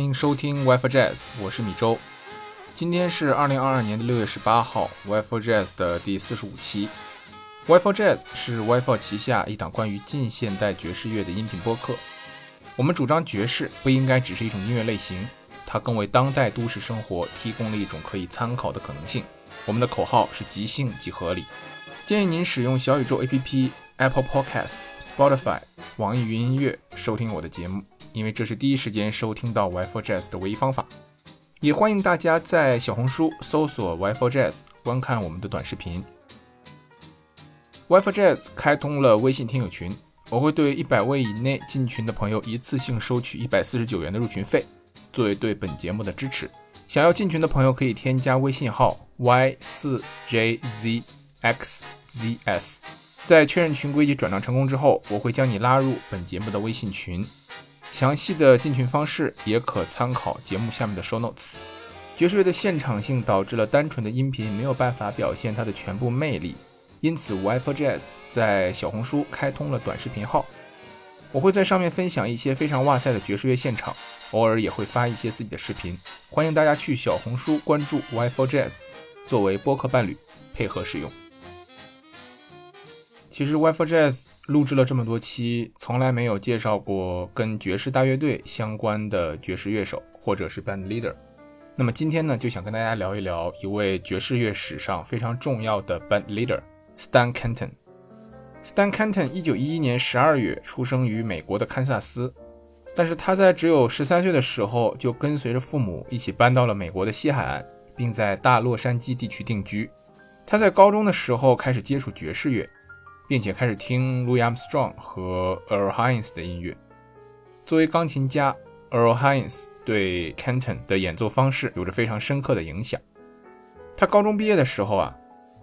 欢迎收听 WiFi Jazz，我是米周。今天是二零二二年的六月十八号，WiFi Jazz 的第四十五期。WiFi Jazz 是 WiFi 旗下一档关于近现代爵士乐的音频播客。我们主张爵士不应该只是一种音乐类型，它更为当代都市生活提供了一种可以参考的可能性。我们的口号是即兴即合理。建议您使用小宇宙 APP、Apple Podcast、Spotify、网易云音乐收听我的节目，因为这是第一时间收听到 WiFi Jazz 的唯一方法。也欢迎大家在小红书搜索 WiFi Jazz 观看我们的短视频。WiFi Jazz 开通了微信听友群，我会对一百位以内进群的朋友一次性收取一百四十九元的入群费，作为对本节目的支持。想要进群的朋友可以添加微信号 y 四 jzxzs，在确认群规及转账成功之后，我会将你拉入本节目的微信群。详细的进群方式也可参考节目下面的 show notes。爵士乐的现场性导致了单纯的音频没有办法表现它的全部魅力，因此 WiFi Jazz 在小红书开通了短视频号，我会在上面分享一些非常哇塞的爵士乐现场，偶尔也会发一些自己的视频，欢迎大家去小红书关注 WiFi Jazz，作为播客伴侣配合使用。其实 WiFi Jazz 录制了这么多期，从来没有介绍过跟爵士大乐队相关的爵士乐手或者是 band leader。那么今天呢，就想跟大家聊一聊一位爵士乐史上非常重要的 band leader Stan Kenton。Stan Kenton 一九一一年十二月出生于美国的堪萨斯，但是他在只有十三岁的时候就跟随着父母一起搬到了美国的西海岸，并在大洛杉矶地区定居。他在高中的时候开始接触爵士乐。并且开始听 Louis Armstrong 和 Earl Hines 的音乐。作为钢琴家，Earl Hines 对 Canton 的演奏方式有着非常深刻的影响。他高中毕业的时候啊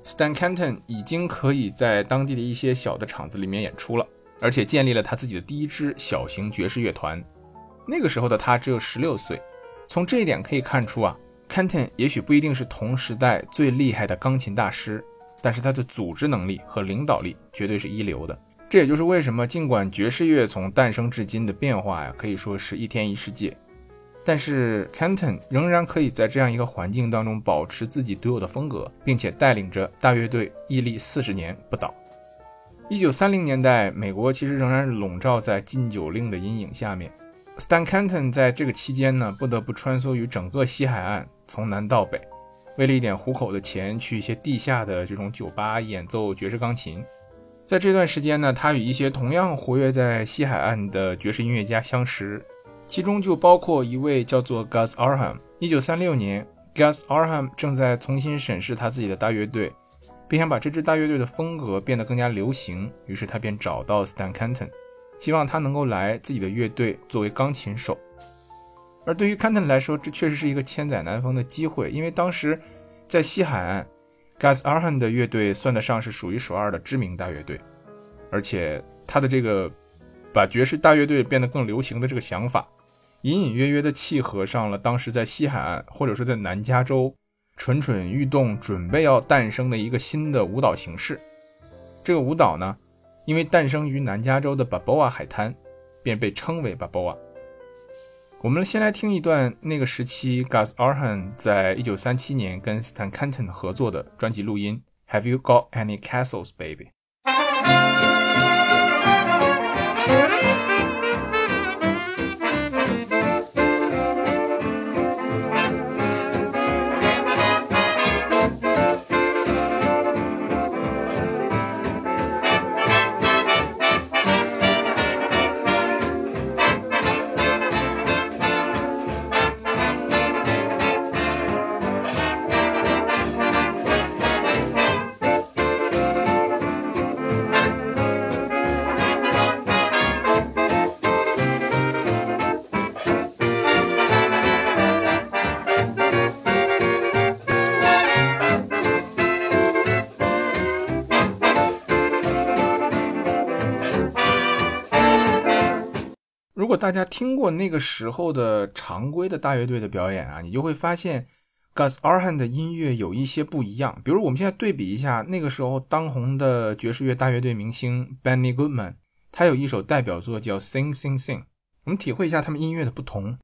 ，Stan Canton 已经可以在当地的一些小的场子里面演出了，而且建立了他自己的第一支小型爵士乐团。那个时候的他只有十六岁。从这一点可以看出啊，Canton 也许不一定是同时代最厉害的钢琴大师。但是他的组织能力和领导力绝对是一流的，这也就是为什么尽管爵士乐从诞生至今的变化呀，可以说是一天一世界，但是 CANTON 仍然可以在这样一个环境当中保持自己独有的风格，并且带领着大乐队屹立四十年不倒。一九三零年代，美国其实仍然笼罩在禁酒令的阴影下面，Stan CANTON 在这个期间呢，不得不穿梭于整个西海岸，从南到北。为了一点糊口的钱，去一些地下的这种酒吧演奏爵士钢琴。在这段时间呢，他与一些同样活跃在西海岸的爵士音乐家相识，其中就包括一位叫做 Gus Arham。一九三六年，Gus Arham 正在重新审视他自己的大乐队，并想把这支大乐队的风格变得更加流行。于是他便找到 Stan Kenton，希望他能够来自己的乐队作为钢琴手。而对于 Kenton 来说，这确实是一个千载难逢的机会，因为当时在西海岸，Gus Arhan 的乐队算得上是数一数二的知名大乐队，而且他的这个把爵士大乐队变得更流行的这个想法，隐隐约约的契合上了当时在西海岸或者说在南加州蠢蠢欲动、准备要诞生的一个新的舞蹈形式。这个舞蹈呢，因为诞生于南加州的 Baboa 海滩，便被称为 Baboa。我们先来听一段那个时期 Gus Arhan 在一九三七年跟 Stan Kenton 合作的专辑录音。Have you got any castles, baby? 大家听过那个时候的常规的大乐队的表演啊，你就会发现 Gus Arhan 的音乐有一些不一样。比如我们现在对比一下那个时候当红的爵士乐大乐队明星 Benny Goodman，他有一首代表作叫《Sing Sing Sing》，我们体会一下他们音乐的不同。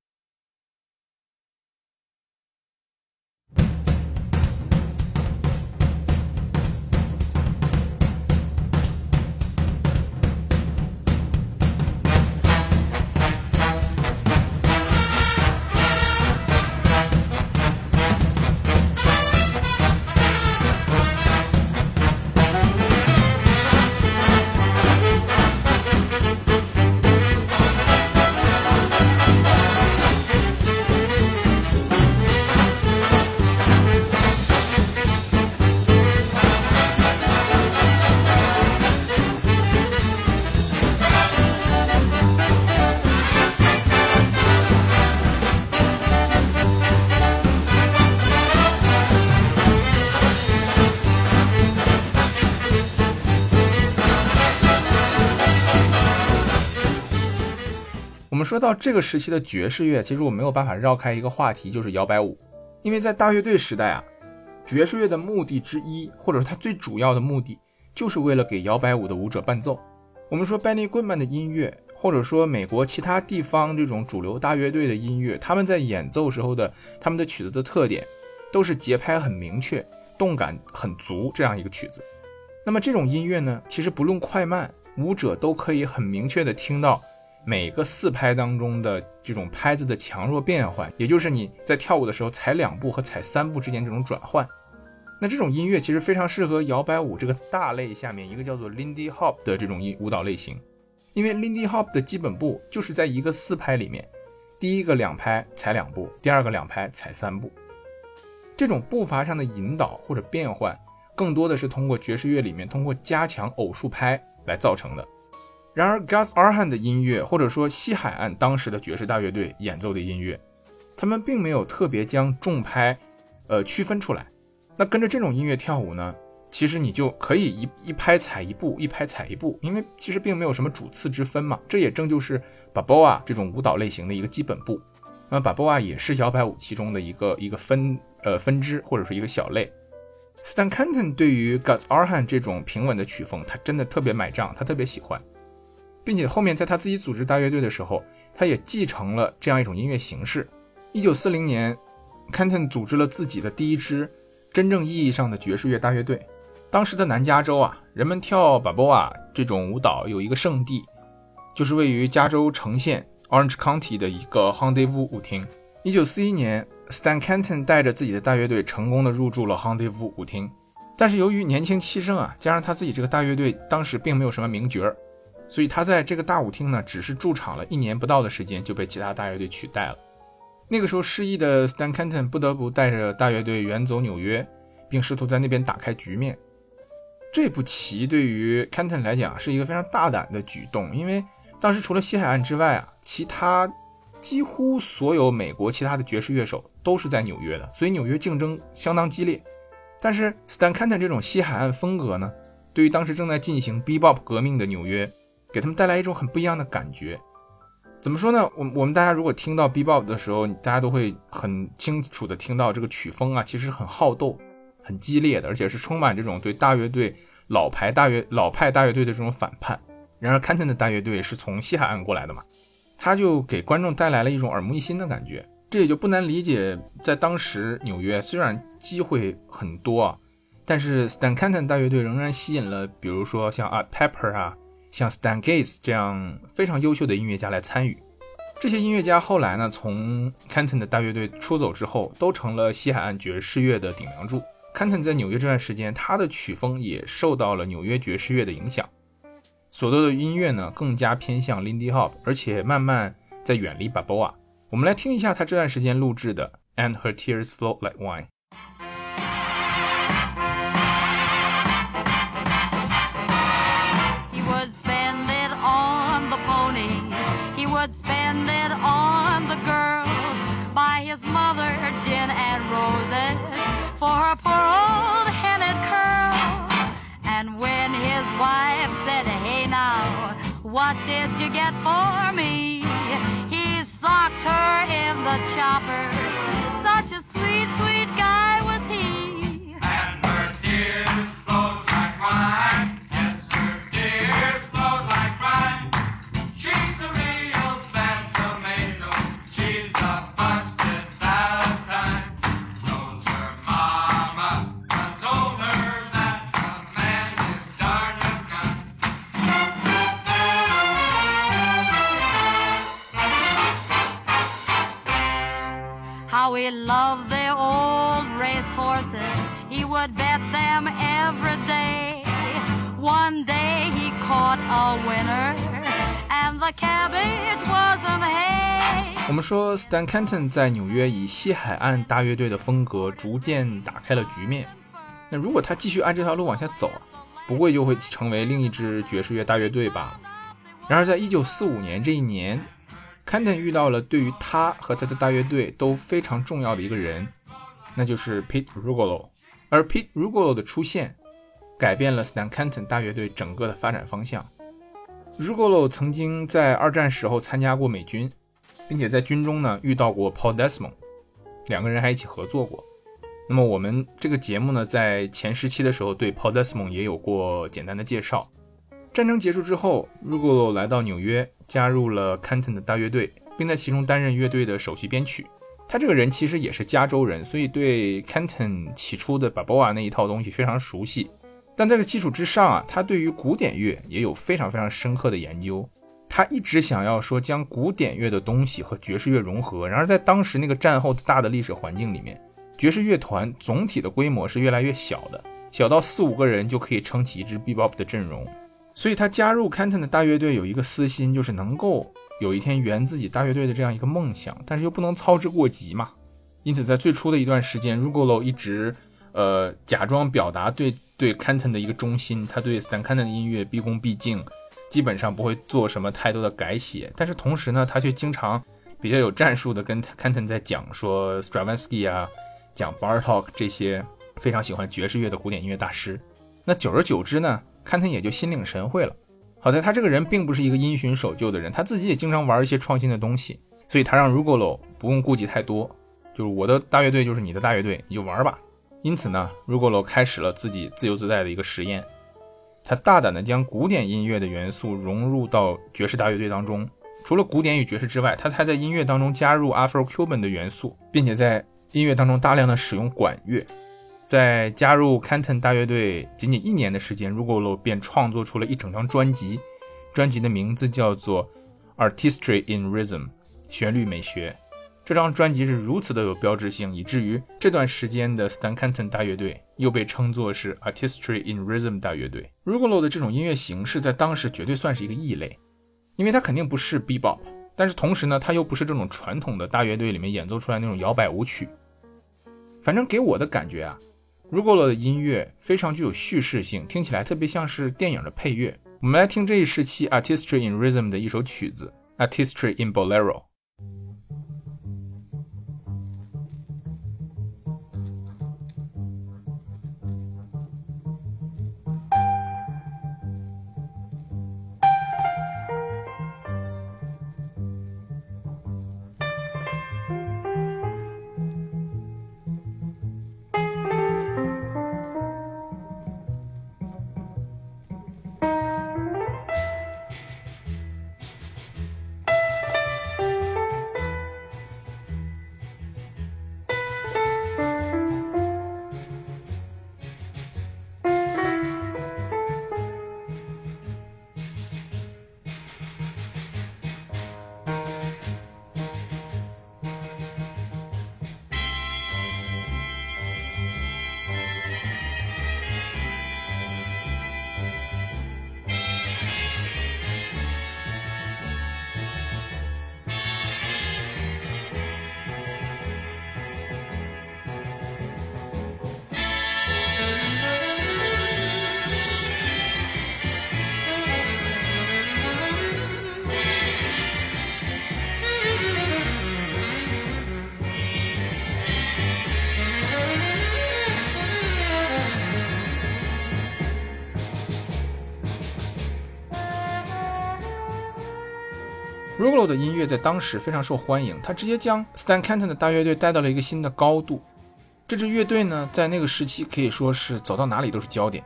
说到这个时期的爵士乐，其实我没有办法绕开一个话题，就是摇摆舞。因为在大乐队时代啊，爵士乐的目的之一，或者说它最主要的目的，就是为了给摇摆舞的舞者伴奏。我们说 Benny Goodman 的音乐，或者说美国其他地方这种主流大乐队的音乐，他们在演奏时候的他们的曲子的特点，都是节拍很明确、动感很足这样一个曲子。那么这种音乐呢，其实不论快慢，舞者都可以很明确的听到。每个四拍当中的这种拍子的强弱变换，也就是你在跳舞的时候踩两步和踩三步之间这种转换。那这种音乐其实非常适合摇摆舞这个大类下面一个叫做 Lindy Hop 的这种音舞蹈类型，因为 Lindy Hop 的基本步就是在一个四拍里面，第一个两拍踩两步，第二个两拍踩三步。这种步伐上的引导或者变换，更多的是通过爵士乐里面通过加强偶数拍来造成的。然而，Gus Arhan 的音乐，或者说西海岸当时的爵士大乐队演奏的音乐，他们并没有特别将重拍，呃，区分出来。那跟着这种音乐跳舞呢，其实你就可以一一拍踩一步，一拍踩一步，因为其实并没有什么主次之分嘛。这也正就是 b a b o a 这种舞蹈类型的一个基本步。那 b a b o a 也是摇摆舞其中的一个一个分呃分支，或者是一个小类。Stan Kenton 对于 Gus Arhan 这种平稳的曲风，他真的特别买账，他特别喜欢。并且后面在他自己组织大乐队的时候，他也继承了这样一种音乐形式。一九四零年，Canton 组织了自己的第一支真正意义上的爵士乐大乐队。当时的南加州啊，人们跳 b a b o a 这种舞蹈有一个圣地，就是位于加州城县 Orange County 的一个 Rendezvous 舞厅。一九四一年，Stan Canton 带着自己的大乐队成功的入驻了 Rendezvous 舞厅，但是由于年轻气盛啊，加上他自己这个大乐队当时并没有什么名角儿。所以他在这个大舞厅呢，只是驻场了一年不到的时间，就被其他大乐队取代了。那个时候失意的 Stan Kenton 不得不带着大乐队远走纽约，并试图在那边打开局面。这步棋对于 Kenton 来讲是一个非常大胆的举动，因为当时除了西海岸之外啊，其他几乎所有美国其他的爵士乐手都是在纽约的，所以纽约竞争相当激烈。但是 Stan Kenton 这种西海岸风格呢，对于当时正在进行 Bebop 革命的纽约。给他们带来一种很不一样的感觉，怎么说呢？我我们大家如果听到 Bebop 的时候，大家都会很清楚的听到这个曲风啊，其实很好斗、很激烈的，而且是充满这种对大乐队、老牌大乐、老派大乐队的这种反叛。然而 Canton 的大乐队是从西海岸过来的嘛，他就给观众带来了一种耳目一新的感觉。这也就不难理解，在当时纽约虽然机会很多啊，但是 Stan Canton 大乐队仍然吸引了，比如说像 Art Pepper 啊。像 Stan Getz 这样非常优秀的音乐家来参与，这些音乐家后来呢，从 Canton 的大乐队出走之后，都成了西海岸爵士乐的顶梁柱。Canton 在纽约这段时间，他的曲风也受到了纽约爵士乐的影响，所做的音乐呢更加偏向 Lindy Hop，而且慢慢在远离 b a b o a 我们来听一下他这段时间录制的 And Her Tears Flow Like Wine。Would spend it on the girls, buy his mother gin and roses for her poor old headed curls. And when his wife said, Hey now, what did you get for me? He socked her in the choppers. Such a sweet 我们说，Stan Kenton 在纽约以西海岸大乐队的风格逐渐打开了局面。那如果他继续按这条路往下走，不会就会成为另一支爵士乐大乐队吧？然而，在一九四五年这一年，Kenton 遇到了对于他和他的大乐队都非常重要的一个人，那就是 Pete Rugolo。而 Pete Rugolo 的出现，改变了 Stan Kenton 大乐队整个的发展方向。Rugolo 曾经在二战时候参加过美军，并且在军中呢遇到过 Paul Desmond，两个人还一起合作过。那么我们这个节目呢，在前十期的时候对 Paul Desmond 也有过简单的介绍。战争结束之后，Rugolo 来到纽约，加入了 Canton 的大乐队，并在其中担任乐队的首席编曲。他这个人其实也是加州人，所以对 Canton 起初的 Baboa 那一套东西非常熟悉。但在这个基础之上啊，他对于古典乐也有非常非常深刻的研究。他一直想要说将古典乐的东西和爵士乐融合。然而在当时那个战后的大的历史环境里面，爵士乐团总体的规模是越来越小的，小到四五个人就可以撑起一支 bebop 的阵容。所以他加入 Canton 的大乐队有一个私心，就是能够。有一天圆自己大乐队的这样一个梦想，但是又不能操之过急嘛。因此，在最初的一段时间，Rugolo 一直呃假装表达对对 Canton 的一个忠心，他对 Stan Canton 的音乐毕恭毕敬，基本上不会做什么太多的改写。但是同时呢，他却经常比较有战术的跟 Canton 在讲说 Stravinsky 啊，讲 Bartok 这些非常喜欢爵士乐的古典音乐大师。那久而久之呢，Canton 也就心领神会了。好在他这个人并不是一个因循守旧的人，他自己也经常玩一些创新的东西，所以他让 Rugolo 不用顾忌太多，就是我的大乐队就是你的大乐队，你就玩吧。因此呢，Rugolo 开始了自己自由自在的一个实验，他大胆地将古典音乐的元素融入到爵士大乐队当中。除了古典与爵士之外，他还在音乐当中加入 Afro-Cuban 的元素，并且在音乐当中大量的使用管乐。在加入 Canton 大乐队仅仅一年的时间，Rugolo 便创作出了一整张专辑，专辑的名字叫做《Artistry in Rhythm》，旋律美学。这张专辑是如此的有标志性，以至于这段时间的 Stan Canton 大乐队又被称作是 Artistry in Rhythm 大乐队。Rugolo 的这种音乐形式在当时绝对算是一个异类，因为它肯定不是 Bebop，但是同时呢，它又不是这种传统的大乐队里面演奏出来那种摇摆舞曲。反正给我的感觉啊。Rugolo 的音乐非常具有叙事性，听起来特别像是电影的配乐。我们来听这一时期 Artistry in Rhythm 的一首曲子《Artistry in Bolero》。Rugolo 的音乐在当时非常受欢迎，他直接将 Stan Canton 的大乐队带到了一个新的高度。这支乐队呢，在那个时期可以说是走到哪里都是焦点。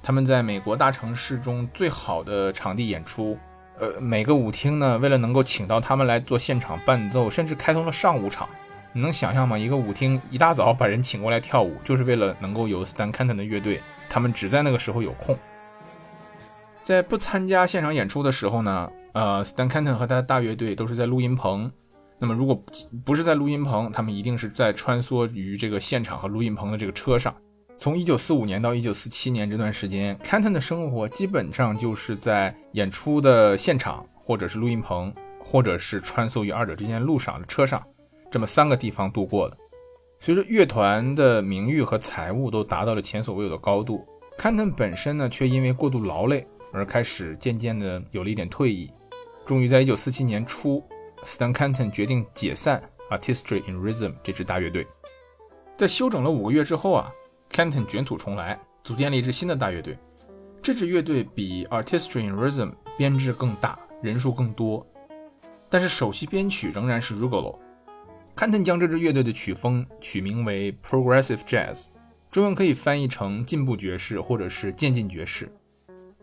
他们在美国大城市中最好的场地演出，呃，每个舞厅呢，为了能够请到他们来做现场伴奏，甚至开通了上午场。你能想象吗？一个舞厅一大早把人请过来跳舞，就是为了能够有 Stan Canton 的乐队，他们只在那个时候有空。在不参加现场演出的时候呢，呃，Stan Canton 和他的大乐队都是在录音棚。那么，如果不是在录音棚，他们一定是在穿梭于这个现场和录音棚的这个车上。从1945年到1947年这段时间，Canton 的生活基本上就是在演出的现场，或者是录音棚，或者是穿梭于二者之间路上的车上，这么三个地方度过的。随着乐团的名誉和财务都达到了前所未有的高度，Canton 本身呢，却因为过度劳累。而开始渐渐的有了一点退役，终于在一九四七年初，Stan Canton 决定解散 Artistry in Rhythm 这支大乐队。在休整了五个月之后啊，Canton 卷土重来，组建了一支新的大乐队。这支乐队比 Artistry in Rhythm 编制更大，人数更多。但是首席编曲仍然是 Rugolo。Canton 将这支乐队的曲风取名为 Progressive Jazz，中文可以翻译成进步爵士或者是渐进爵士。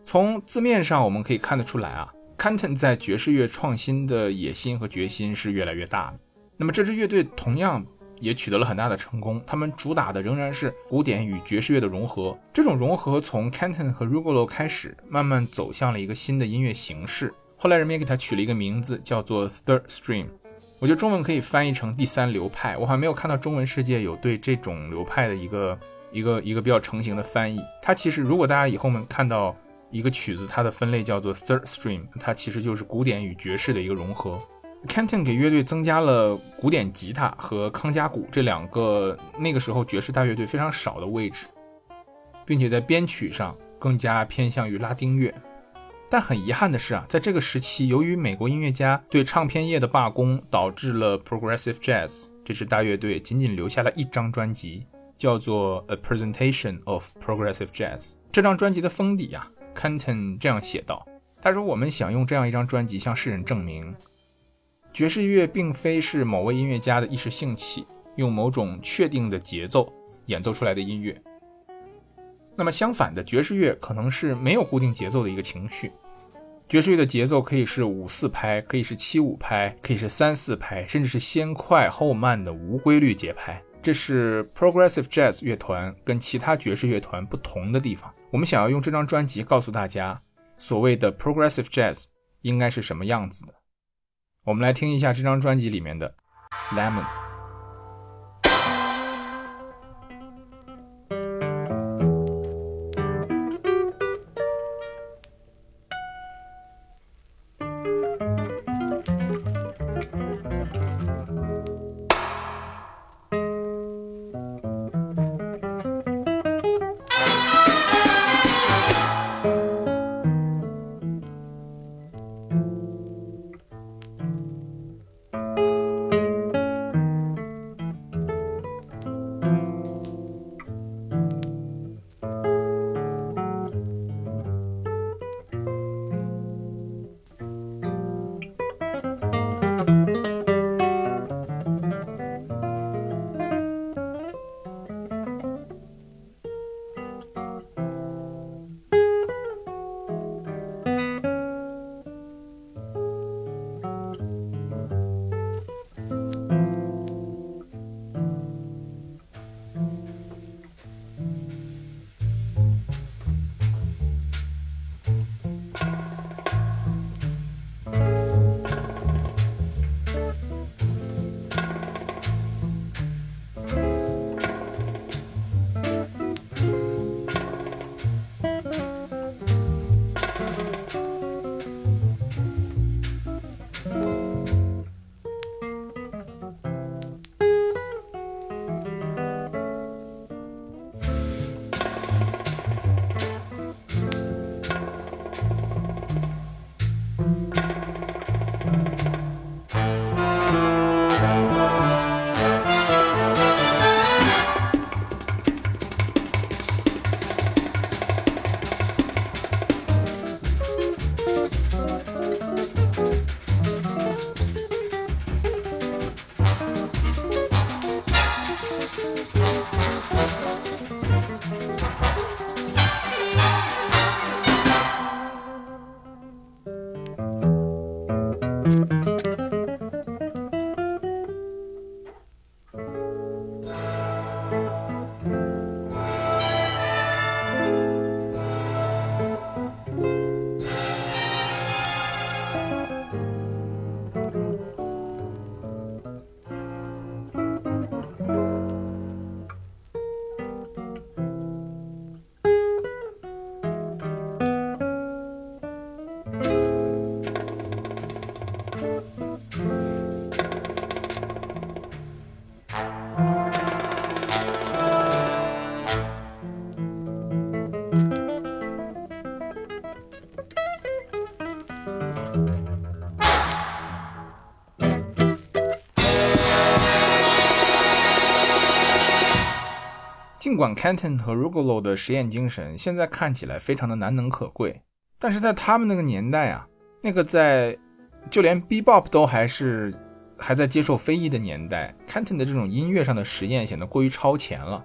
从字面上我们可以看得出来啊，Canton 在爵士乐创新的野心和决心是越来越大的。那么这支乐队同样也取得了很大的成功，他们主打的仍然是古典与爵士乐的融合。这种融合从 Canton 和 Rugolo 开始，慢慢走向了一个新的音乐形式。后来人们也给它取了一个名字，叫做 Third Stream。我觉得中文可以翻译成第三流派。我还没有看到中文世界有对这种流派的一个一个一个比较成型的翻译。它其实，如果大家以后们看到一个曲子，它的分类叫做 Third Stream，它其实就是古典与爵士的一个融合。Canton 给乐队增加了古典吉他和康佳鼓这两个那个时候爵士大乐队非常少的位置，并且在编曲上更加偏向于拉丁乐。但很遗憾的是啊，在这个时期，由于美国音乐家对唱片业的罢工，导致了 Progressive Jazz 这支大乐队仅仅留下了一张专辑，叫做《A Presentation of Progressive Jazz》。这张专辑的封底啊，Canton 这样写道：“他说，我们想用这样一张专辑向世人证明，爵士乐并非是某位音乐家的一时兴起，用某种确定的节奏演奏出来的音乐。那么相反的，爵士乐可能是没有固定节奏的一个情绪。”爵士乐的节奏可以是五四拍，可以是七五拍，可以是三四拍，甚至是先快后慢的无规律节拍。这是 Progressive Jazz 乐团跟其他爵士乐团不同的地方。我们想要用这张专辑告诉大家，所谓的 Progressive Jazz 应该是什么样子的。我们来听一下这张专辑里面的《Lemon》。管 Canton 和 Rugolo 的实验精神现在看起来非常的难能可贵，但是在他们那个年代啊，那个在就连 B.Bop 都还是还在接受非议的年代，Canton 的这种音乐上的实验显得过于超前了。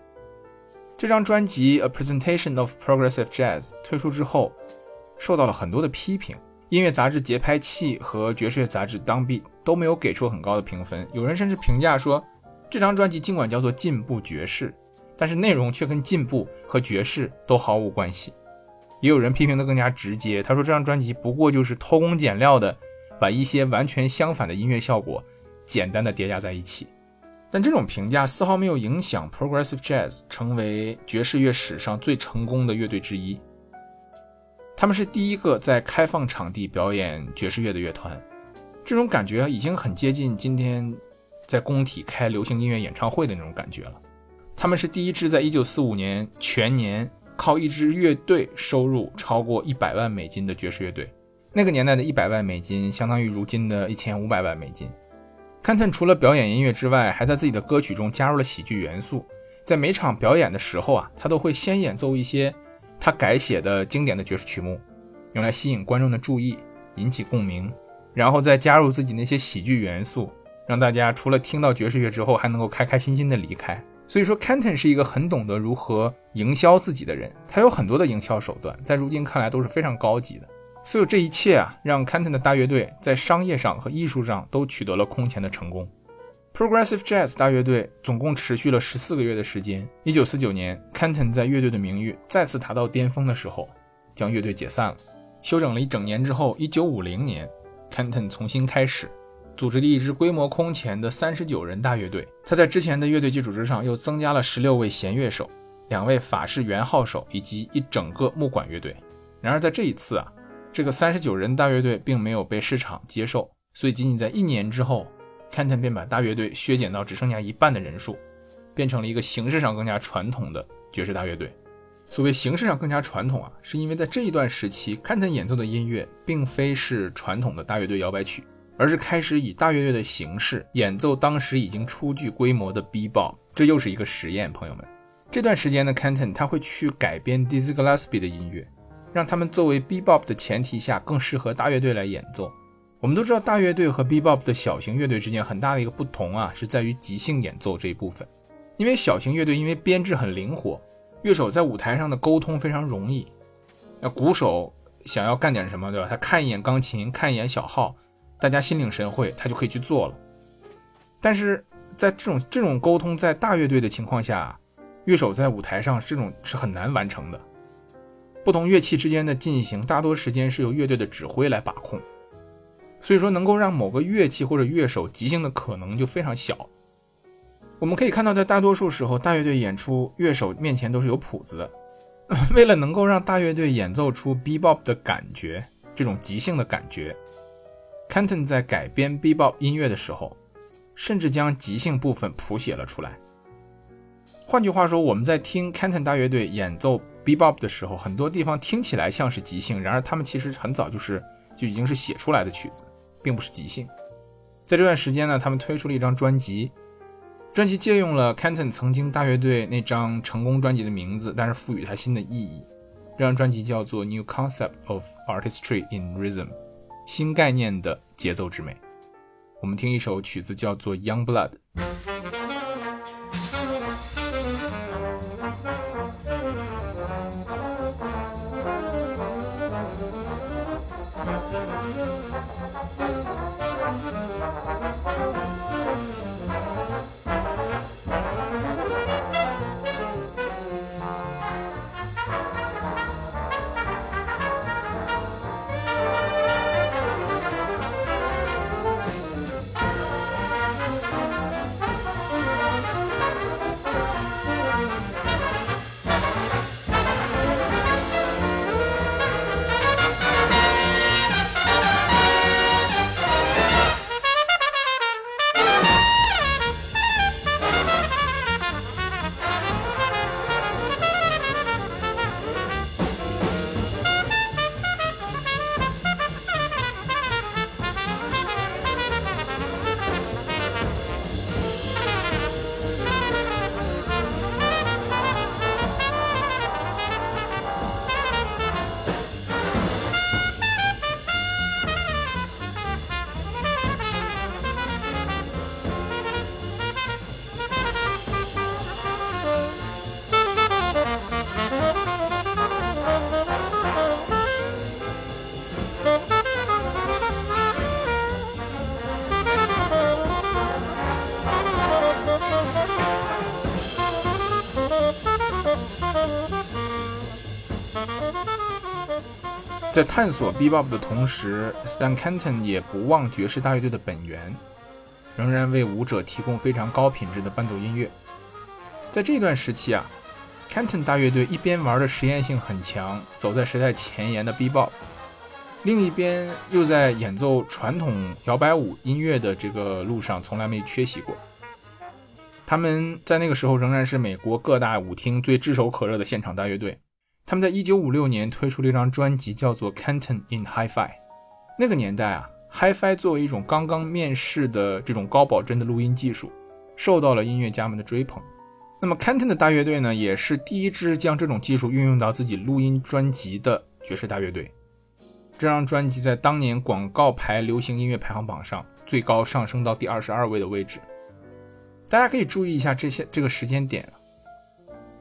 这张专辑《A Presentation of Progressive Jazz》推出之后，受到了很多的批评。音乐杂志《节拍器》和爵士乐杂志《Downbeat》都没有给出很高的评分。有人甚至评价说，这张专辑尽管叫做进步爵士，但是内容却跟进步和爵士都毫无关系。也有人批评的更加直接，他说这张专辑不过就是偷工减料的，把一些完全相反的音乐效果简单的叠加在一起。但这种评价丝毫没有影响 Progressive Jazz 成为爵士乐史上最成功的乐队之一。他们是第一个在开放场地表演爵士乐的乐团，这种感觉已经很接近今天在工体开流行音乐演唱会的那种感觉了。他们是第一支在1945年全年靠一支乐队收入超过一百万美金的爵士乐队。那个年代的一百万美金相当于如今的一千五百万美金。Canton 除了表演音乐之外，还在自己的歌曲中加入了喜剧元素。在每场表演的时候啊，他都会先演奏一些。他改写的经典的爵士曲目，用来吸引观众的注意，引起共鸣，然后再加入自己那些喜剧元素，让大家除了听到爵士乐之后，还能够开开心心的离开。所以说，Canton 是一个很懂得如何营销自己的人，他有很多的营销手段，在如今看来都是非常高级的。所有这一切啊，让 Canton 的大乐队在商业上和艺术上都取得了空前的成功。Progressive Jazz 大乐队总共持续了十四个月的时间。一九四九年，Canton 在乐队的名誉再次达到巅峰的时候，将乐队解散了。休整了一整年之后，一九五零年，Canton 重新开始，组织了一支规模空前的三十九人大乐队。他在之前的乐队基础之上，又增加了十六位弦乐手、两位法式圆号手以及一整个木管乐队。然而在这一次啊，这个三十九人大乐队并没有被市场接受，所以仅仅在一年之后。Canton 便把大乐队削减到只剩下一半的人数，变成了一个形式上更加传统的爵士大乐队。所谓形式上更加传统啊，是因为在这一段时期，Canton 演奏的音乐并非是传统的大乐队摇摆曲，而是开始以大乐队的形式演奏当时已经初具规模的 B-Bop，。这又是一个实验，朋友们。这段时间的，Canton 他会去改编 Dizzy Gillespie 的音乐，让他们作为 B-Bop 的前提下更适合大乐队来演奏。我们都知道，大乐队和 B-Bop 的小型乐队之间很大的一个不同啊，是在于即兴演奏这一部分。因为小型乐队因为编制很灵活，乐手在舞台上的沟通非常容易。那鼓手想要干点什么，对吧？他看一眼钢琴，看一眼小号，大家心领神会，他就可以去做了。但是在这种这种沟通在大乐队的情况下，乐手在舞台上这种是很难完成的。不同乐器之间的进行，大多时间是由乐队的指挥来把控。所以说，能够让某个乐器或者乐手即兴的可能就非常小。我们可以看到，在大多数时候，大乐队演出，乐手面前都是有谱子的。为了能够让大乐队演奏出 B-Bop 的感觉，这种即兴的感觉，Canton 在改编 Bebop 音乐的时候，甚至将即兴部分谱写了出来。换句话说，我们在听 Canton 大乐队演奏 Bebop 的时候，很多地方听起来像是即兴，然而他们其实很早就是就已经是写出来的曲子。并不是即兴。在这段时间呢，他们推出了一张专辑，专辑借用了 Canton 曾经大乐队那张成功专辑的名字，但是赋予它新的意义。这张专辑叫做《New Concept of Artistry in Rhythm》，新概念的节奏之美。我们听一首曲子叫做《Young Blood》。在探索 B-Bop 的同时，Stan Kenton 也不忘爵士大乐队的本源，仍然为舞者提供非常高品质的伴奏音乐。在这段时期啊，Kenton 大乐队一边玩的实验性很强，走在时代前沿的 B-Bop，另一边又在演奏传统摇摆舞音乐的这个路上从来没缺席过。他们在那个时候仍然是美国各大舞厅最炙手可热的现场大乐队。他们在1956年推出了一张专辑，叫做《Canton in Hi-Fi》。那个年代啊，Hi-Fi 作为一种刚刚面世的这种高保真的录音技术，受到了音乐家们的追捧。那么 Canton 的大乐队呢，也是第一支将这种技术运用到自己录音专辑的爵士大乐队。这张专辑在当年广告牌流行音乐排行榜上最高上升到第二十二位的位置。大家可以注意一下这些这个时间点，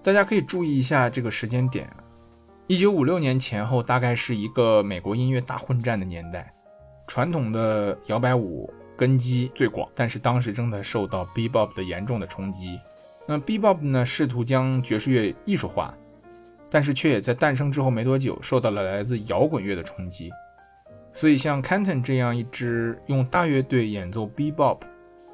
大家可以注意一下这个时间点。一九五六年前后，大概是一个美国音乐大混战的年代，传统的摇摆舞根基最广，但是当时正在受到 Bebop 的严重的冲击。那 Bebop 呢，试图将爵士乐艺术化，但是却也在诞生之后没多久，受到了来自摇滚乐的冲击。所以，像 Canton 这样一支用大乐队演奏 Bebop，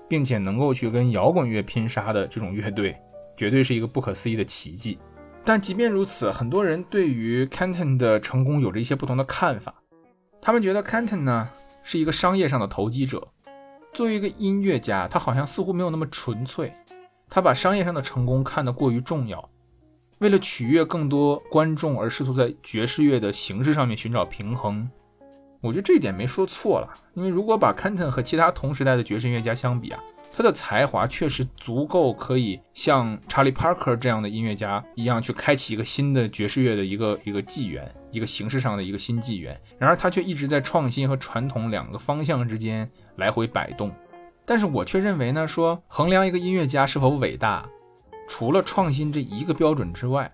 并且能够去跟摇滚乐拼杀的这种乐队，绝对是一个不可思议的奇迹。但即便如此，很多人对于 Canton 的成功有着一些不同的看法。他们觉得 Canton 呢是一个商业上的投机者，作为一个音乐家，他好像似乎没有那么纯粹。他把商业上的成功看得过于重要，为了取悦更多观众而试图在爵士乐的形式上面寻找平衡。我觉得这一点没说错了，因为如果把 Canton 和其他同时代的爵士音乐家相比啊。他的才华确实足够，可以像查理·帕克这样的音乐家一样，去开启一个新的爵士乐的一个一个纪元，一个形式上的一个新纪元。然而，他却一直在创新和传统两个方向之间来回摆动。但是我却认为呢，说衡量一个音乐家是否伟大，除了创新这一个标准之外，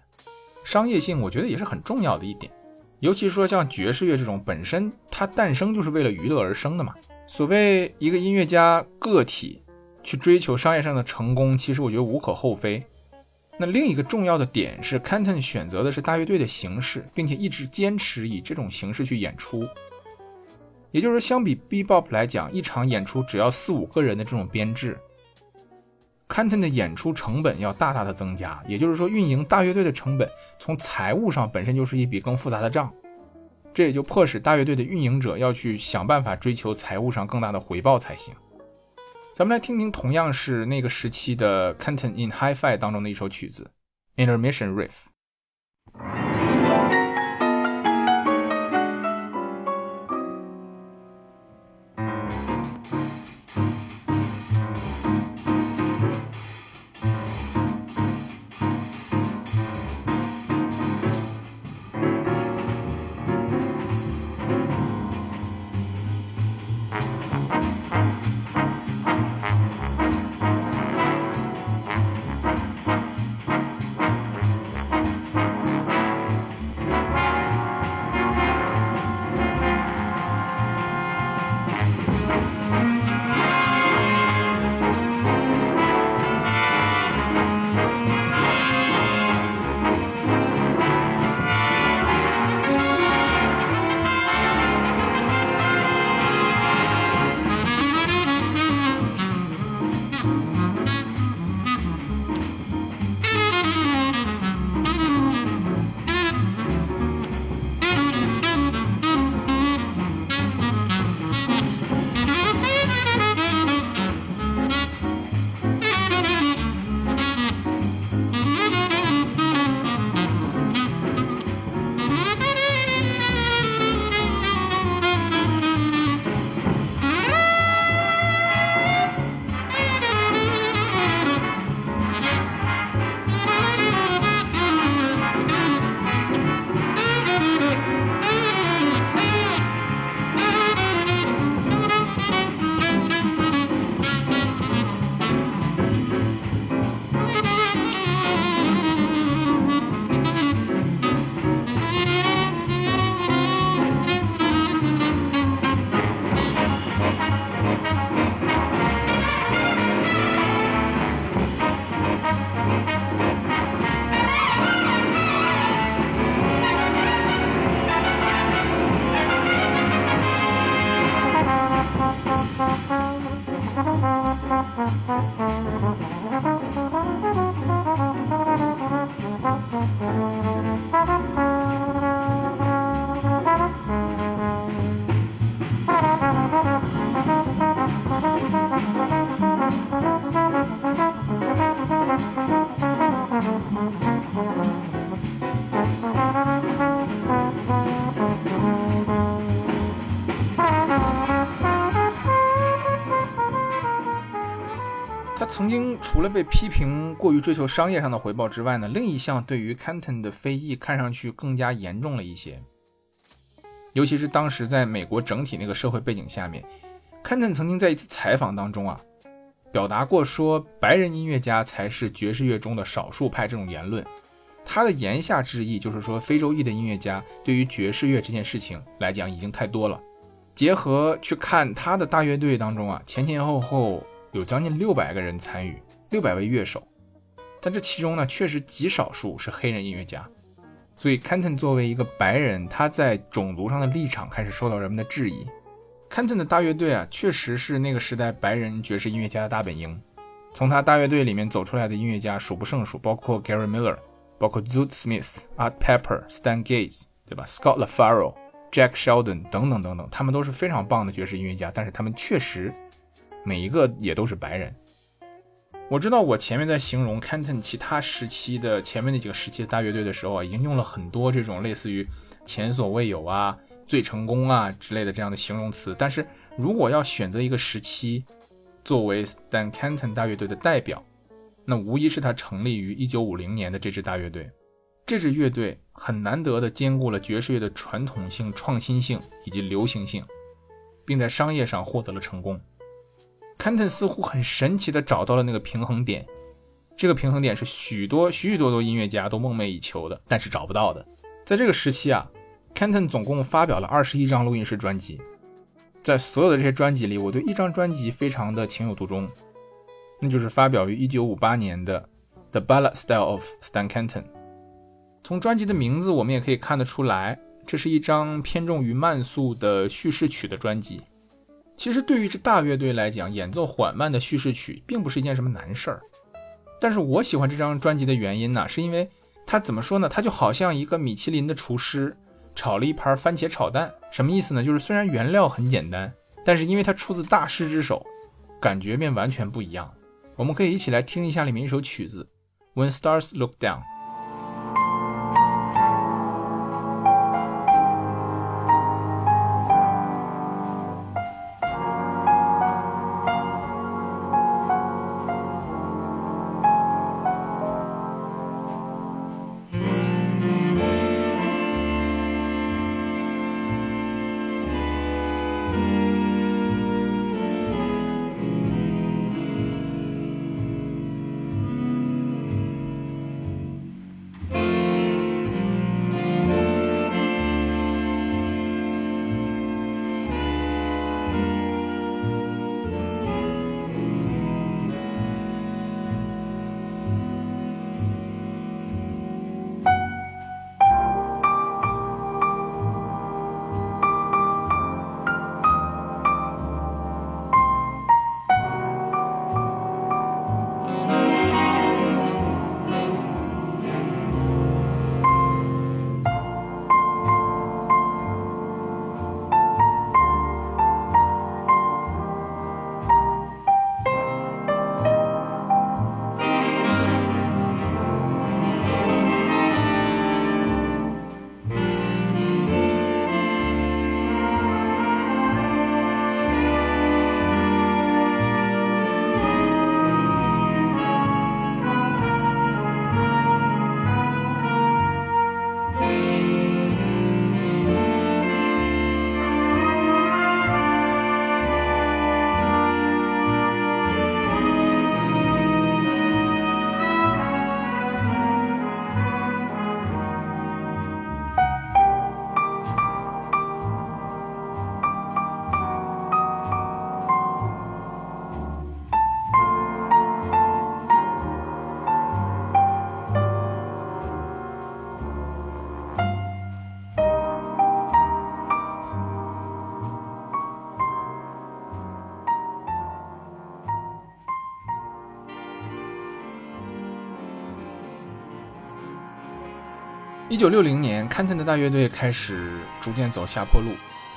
商业性我觉得也是很重要的一点。尤其说像爵士乐这种本身它诞生就是为了娱乐而生的嘛。所谓一个音乐家个体。去追求商业上的成功，其实我觉得无可厚非。那另一个重要的点是，Canton 选择的是大乐队的形式，并且一直坚持以这种形式去演出。也就是说，相比 Bebop 来讲，一场演出只要四五个人的这种编制，Canton 的演出成本要大大的增加。也就是说，运营大乐队的成本从财务上本身就是一笔更复杂的账，这也就迫使大乐队的运营者要去想办法追求财务上更大的回报才行。咱们来听听同样是那个时期的 Canton in Hi-Fi 当中的一首曲子，Intermission Riff。他曾经除了被批评过于追求商业上的回报之外呢另一项对于 canton 的非议看上去更加严重了一些。尤其是当时在美国整体那个社会背景下面 canton 曾经在一次采访当中啊表达过说白人音乐家才是爵士乐中的少数派这种言论。他的言下之意就是说，非洲裔的音乐家对于爵士乐这件事情来讲已经太多了。结合去看他的大乐队当中啊，前前后后有将近六百个人参与，六百位乐手，但这其中呢，确实极少数是黑人音乐家。所以，Canton 作为一个白人，他在种族上的立场开始受到人们的质疑。Canton 的大乐队啊，确实是那个时代白人爵士音乐家的大本营。从他大乐队里面走出来的音乐家数不胜数，包括 Gary Miller。包括 Zoot Smith、Art Pepper、Stan Getz，对吧？Scott LaFaro、Jack Sheldon 等等等等，他们都是非常棒的爵士音乐家，但是他们确实每一个也都是白人。我知道我前面在形容 Canton 其他时期的前面那几个时期的大乐队的时候啊，已经用了很多这种类似于前所未有啊、最成功啊之类的这样的形容词，但是如果要选择一个时期作为 Stan Canton 大乐队的代表，那无疑是他成立于一九五零年的这支大乐队。这支乐队很难得的兼顾了爵士乐的传统性、创新性以及流行性，并在商业上获得了成功。Canton 似乎很神奇的找到了那个平衡点，这个平衡点是许多许许多多音乐家都梦寐以求的，但是找不到的。在这个时期啊，Canton 总共发表了二十一张录音室专辑，在所有的这些专辑里，我对一张专辑非常的情有独钟。那就是发表于1958年的《The Ballad Style of Stan Kenton》。从专辑的名字我们也可以看得出来，这是一张偏重于慢速的叙事曲的专辑。其实对于这大乐队来讲，演奏缓慢的叙事曲并不是一件什么难事儿。但是我喜欢这张专辑的原因呢，是因为它怎么说呢？它就好像一个米其林的厨师炒了一盘番茄炒蛋。什么意思呢？就是虽然原料很简单，但是因为它出自大师之手，感觉便完全不一样。我们可以一起来听一下里面一首曲子《When Stars Look Down》。一九六零年，坎特的大乐队开始逐渐走下坡路。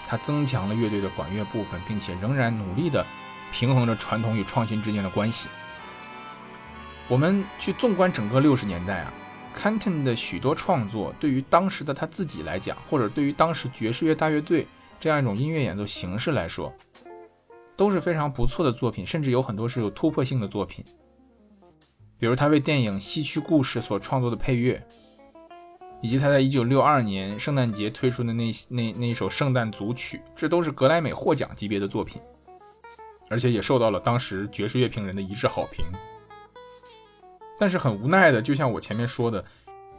他增强了乐队的管乐部分，并且仍然努力地平衡着传统与创新之间的关系。我们去纵观整个六十年代啊，，Canton 的许多创作，对于当时的他自己来讲，或者对于当时爵士乐大乐队这样一种音乐演奏形式来说，都是非常不错的作品，甚至有很多是有突破性的作品。比如他为电影《西区故事》所创作的配乐，以及他在1962年圣诞节推出的那那那一首圣诞组曲，这都是格莱美获奖级别的作品，而且也受到了当时爵士乐评人的一致好评。但是很无奈的，就像我前面说的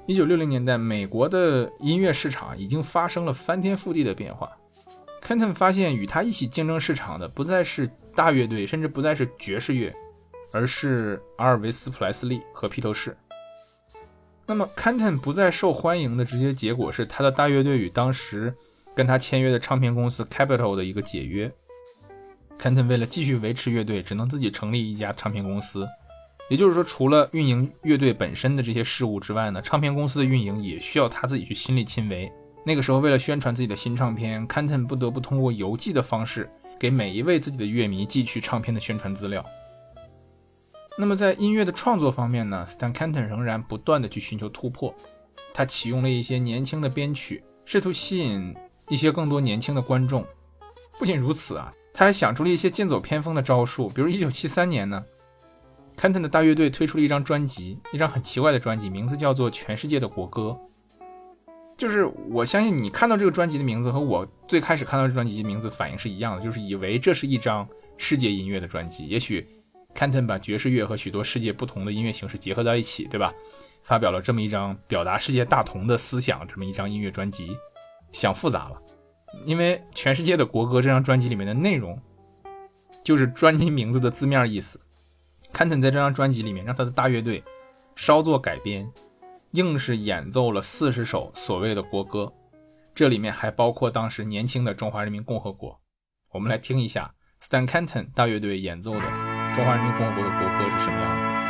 ，1960年代美国的音乐市场已经发生了翻天覆地的变化。Kenton 发现与他一起竞争市场的不再是大乐队，甚至不再是爵士乐，而是阿尔维斯·普莱斯利和披头士。那么 Canton 不再受欢迎的直接结果是他的大乐队与当时跟他签约的唱片公司 Capitol 的一个解约。Canton 为了继续维持乐队，只能自己成立一家唱片公司。也就是说，除了运营乐队本身的这些事务之外呢，唱片公司的运营也需要他自己去亲力亲为。那个时候，为了宣传自己的新唱片，Canton 不得不通过邮寄的方式给每一位自己的乐迷寄去唱片的宣传资料。那么在音乐的创作方面呢，Stan Kenton 仍然不断的去寻求突破。他启用了一些年轻的编曲，试图吸引一些更多年轻的观众。不仅如此啊，他还想出了一些剑走偏锋的招数，比如1973年呢。Kenton 的大乐队推出了一张专辑，一张很奇怪的专辑，名字叫做《全世界的国歌》。就是我相信你看到这个专辑的名字和我最开始看到这专辑的名字反应是一样的，就是以为这是一张世界音乐的专辑。也许 Canton 把爵士乐和许多世界不同的音乐形式结合在一起，对吧？发表了这么一张表达世界大同的思想这么一张音乐专辑，想复杂了。因为《全世界的国歌》这张专辑里面的内容，就是专辑名字的字面意思。Canton 在这张专辑里面让他的大乐队稍作改编，硬是演奏了四十首所谓的国歌，这里面还包括当时年轻的中华人民共和国。我们来听一下 Stan Canton 大乐队演奏的中华人民共和国的国歌是什么样子。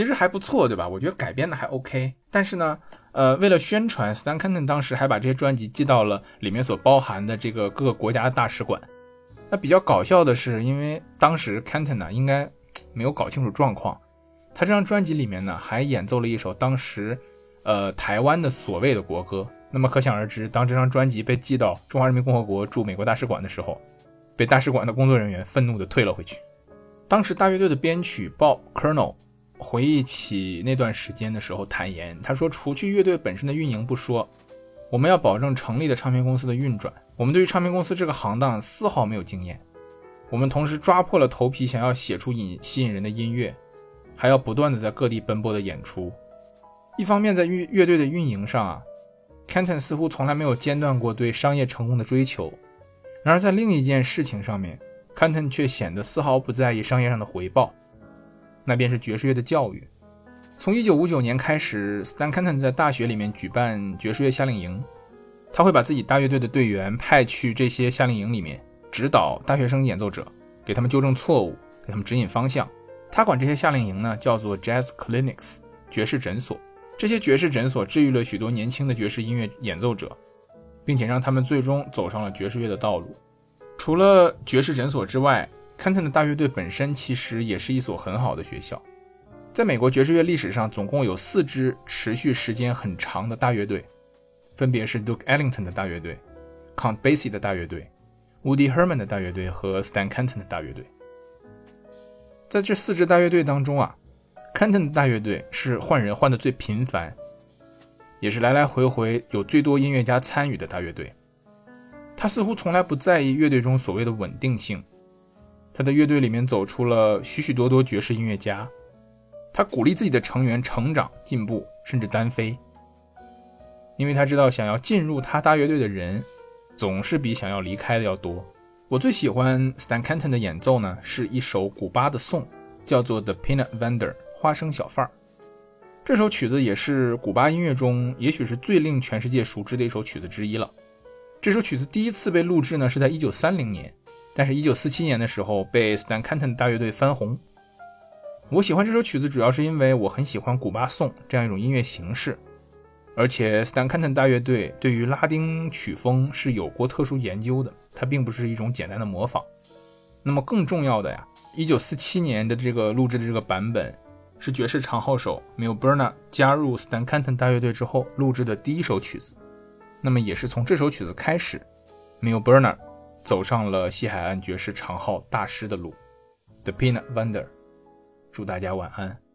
其实还不错，对吧？我觉得改编的还 OK。但是呢，呃，为了宣传，Stan Kenton 当时还把这些专辑寄到了里面所包含的这个各个国家的大使馆。那比较搞笑的是，因为当时 Kenton 呢应该没有搞清楚状况，他这张专辑里面呢还演奏了一首当时呃台湾的所谓的国歌。那么可想而知，当这张专辑被寄到中华人民共和国驻美国大使馆的时候，被大使馆的工作人员愤怒地退了回去。当时大乐队的编曲 Bob Colonel。回忆起那段时间的时候，坦言他说：“除去乐队本身的运营不说，我们要保证成立的唱片公司的运转。我们对于唱片公司这个行当丝毫没有经验。我们同时抓破了头皮，想要写出引吸引人的音乐，还要不断的在各地奔波的演出。一方面在乐乐队的运营上啊，Kenton 似乎从来没有间断过对商业成功的追求。然而在另一件事情上面，Kenton 却显得丝毫不在意商业上的回报。”那便是爵士乐的教育。从1959年开始，Stan Kenton 在大学里面举办爵士乐夏令营，他会把自己大乐队的队员派去这些夏令营里面指导大学生演奏者，给他们纠正错误，给他们指引方向。他管这些夏令营呢叫做 Jazz Clinics 爵士诊所。这些爵士诊所治愈了许多年轻的爵士音乐演奏者，并且让他们最终走上了爵士乐的道路。除了爵士诊所之外，坎特的大乐队本身其实也是一所很好的学校。在美国爵士乐历史上，总共有四支持续时间很长的大乐队，分别是 Duke Ellington 的大乐队、Count Basie 的大乐队、Woody Herman 的大乐队和 Stan Kenton 的大乐队。在这四支大乐队当中啊，Kenton 的大乐队是换人换的最频繁，也是来来回回有最多音乐家参与的大乐队。他似乎从来不在意乐队中所谓的稳定性。他的乐队里面走出了许许多多爵士音乐家，他鼓励自己的成员成长、进步，甚至单飞，因为他知道想要进入他大乐队的人，总是比想要离开的要多。我最喜欢 Stan Kenton 的演奏呢，是一首古巴的颂，叫做《The Peanut Vendor》花生小贩儿。这首曲子也是古巴音乐中也许是最令全世界熟知的一首曲子之一了。这首曲子第一次被录制呢，是在1930年。但是，一九四七年的时候被 Stan Kenton 大乐队翻红。我喜欢这首曲子，主要是因为我很喜欢古巴颂这样一种音乐形式，而且 Stan Kenton 大乐队对于拉丁曲风是有过特殊研究的，它并不是一种简单的模仿。那么更重要的呀，一九四七年的这个录制的这个版本，是爵士长号手 Milburn 加入 Stan Kenton 大乐队之后录制的第一首曲子。那么也是从这首曲子开始，Milburn。走上了西海岸爵士长号大师的路，The Peanut Wonder。祝大家晚安。